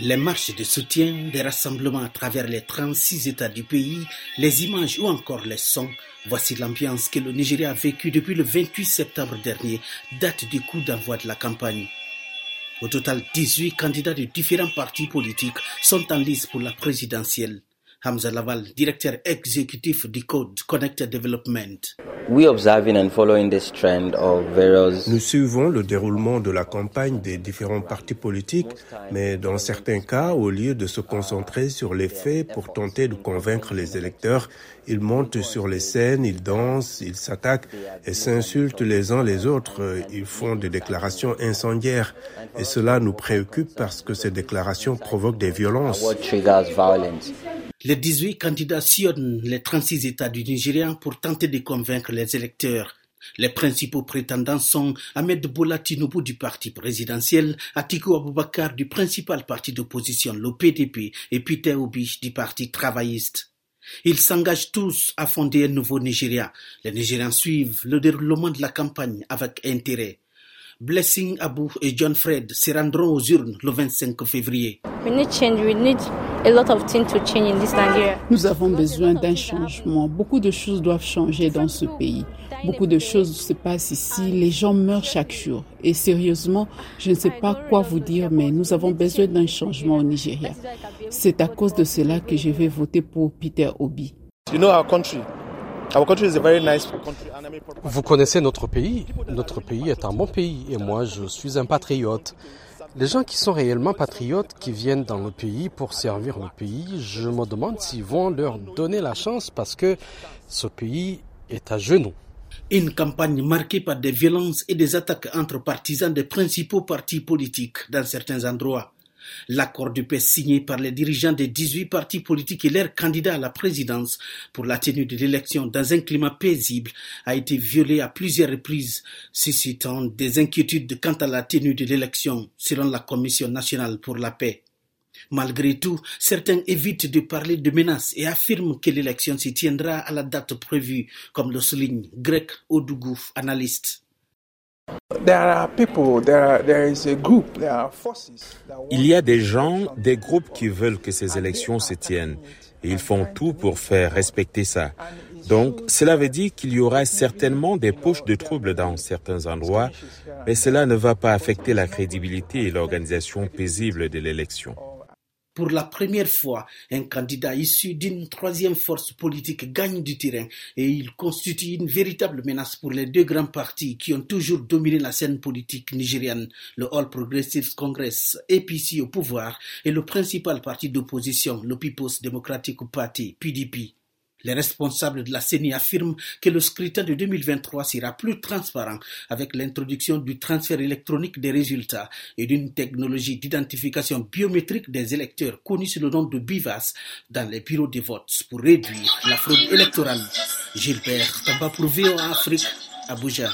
Les marches de soutien, des rassemblements à travers les 36 États du pays, les images ou encore les sons, voici l'ambiance que le Nigeria a vécue depuis le 28 septembre dernier, date du coup d'envoi de la campagne. Au total, 18 candidats de différents partis politiques sont en lice pour la présidentielle. Hamza Laval, directeur exécutif du Code Connected Development. Nous suivons le déroulement de la campagne des différents partis politiques, mais dans certains cas, au lieu de se concentrer sur les faits pour tenter de convaincre les électeurs, ils montent sur les scènes, ils dansent, ils s'attaquent et s'insultent les uns les autres. Ils font des déclarations incendiaires et cela nous préoccupe parce que ces déclarations provoquent des violences. Les 18 candidats sillonnent les 36 États du Nigeria pour tenter de convaincre les électeurs. Les principaux prétendants sont Ahmed Bola Tinubu du parti présidentiel, Atiku Abubakar du principal parti d'opposition, le PDP, et Peter Obi du parti travailliste. Ils s'engagent tous à fonder un nouveau Nigeria. Les Nigériens suivent le déroulement de la campagne avec intérêt. Blessing Abou et John Fred se rendront aux urnes le 25 février. Nous avons besoin d'un changement. Beaucoup de choses doivent changer dans ce pays. Beaucoup de choses se passent ici. Les gens meurent chaque jour. Et sérieusement, je ne sais pas quoi vous dire, mais nous avons besoin d'un changement au Nigeria. C'est à cause de cela que je vais voter pour Peter Obi. Vous connaissez notre pays. Notre pays est un bon pays et moi je suis un patriote. Les gens qui sont réellement patriotes, qui viennent dans le pays pour servir le pays, je me demande s'ils vont leur donner la chance parce que ce pays est à genoux. Une campagne marquée par des violences et des attaques entre partisans des principaux partis politiques dans certains endroits. L'accord de paix signé par les dirigeants des 18 partis politiques et leurs candidats à la présidence pour la tenue de l'élection dans un climat paisible a été violé à plusieurs reprises, suscitant des inquiétudes quant à la tenue de l'élection, selon la Commission nationale pour la paix. Malgré tout, certains évitent de parler de menaces et affirment que l'élection se tiendra à la date prévue, comme le souligne Greg Odougou, analyste. Il y a des gens, des groupes qui veulent que ces élections se tiennent. et ils font tout pour faire respecter ça. Donc, cela veut dire qu'il y aura certainement des poches de troubles dans certains endroits, mais cela ne va pas affecter la crédibilité et l'organisation paisible de l'élection. Pour la première fois, un candidat issu d'une troisième force politique gagne du terrain et il constitue une véritable menace pour les deux grands partis qui ont toujours dominé la scène politique nigérienne, le All Progressive Congress, APC au pouvoir, et le principal parti d'opposition, le People's Democratic Party, PDP. Les responsables de la CENI affirment que le scrutin de 2023 sera plus transparent avec l'introduction du transfert électronique des résultats et d'une technologie d'identification biométrique des électeurs connue sous le nom de BIVAS dans les bureaux de vote pour réduire la fraude électorale. Gilbert Tamba pour VOA Afrique, Abuja.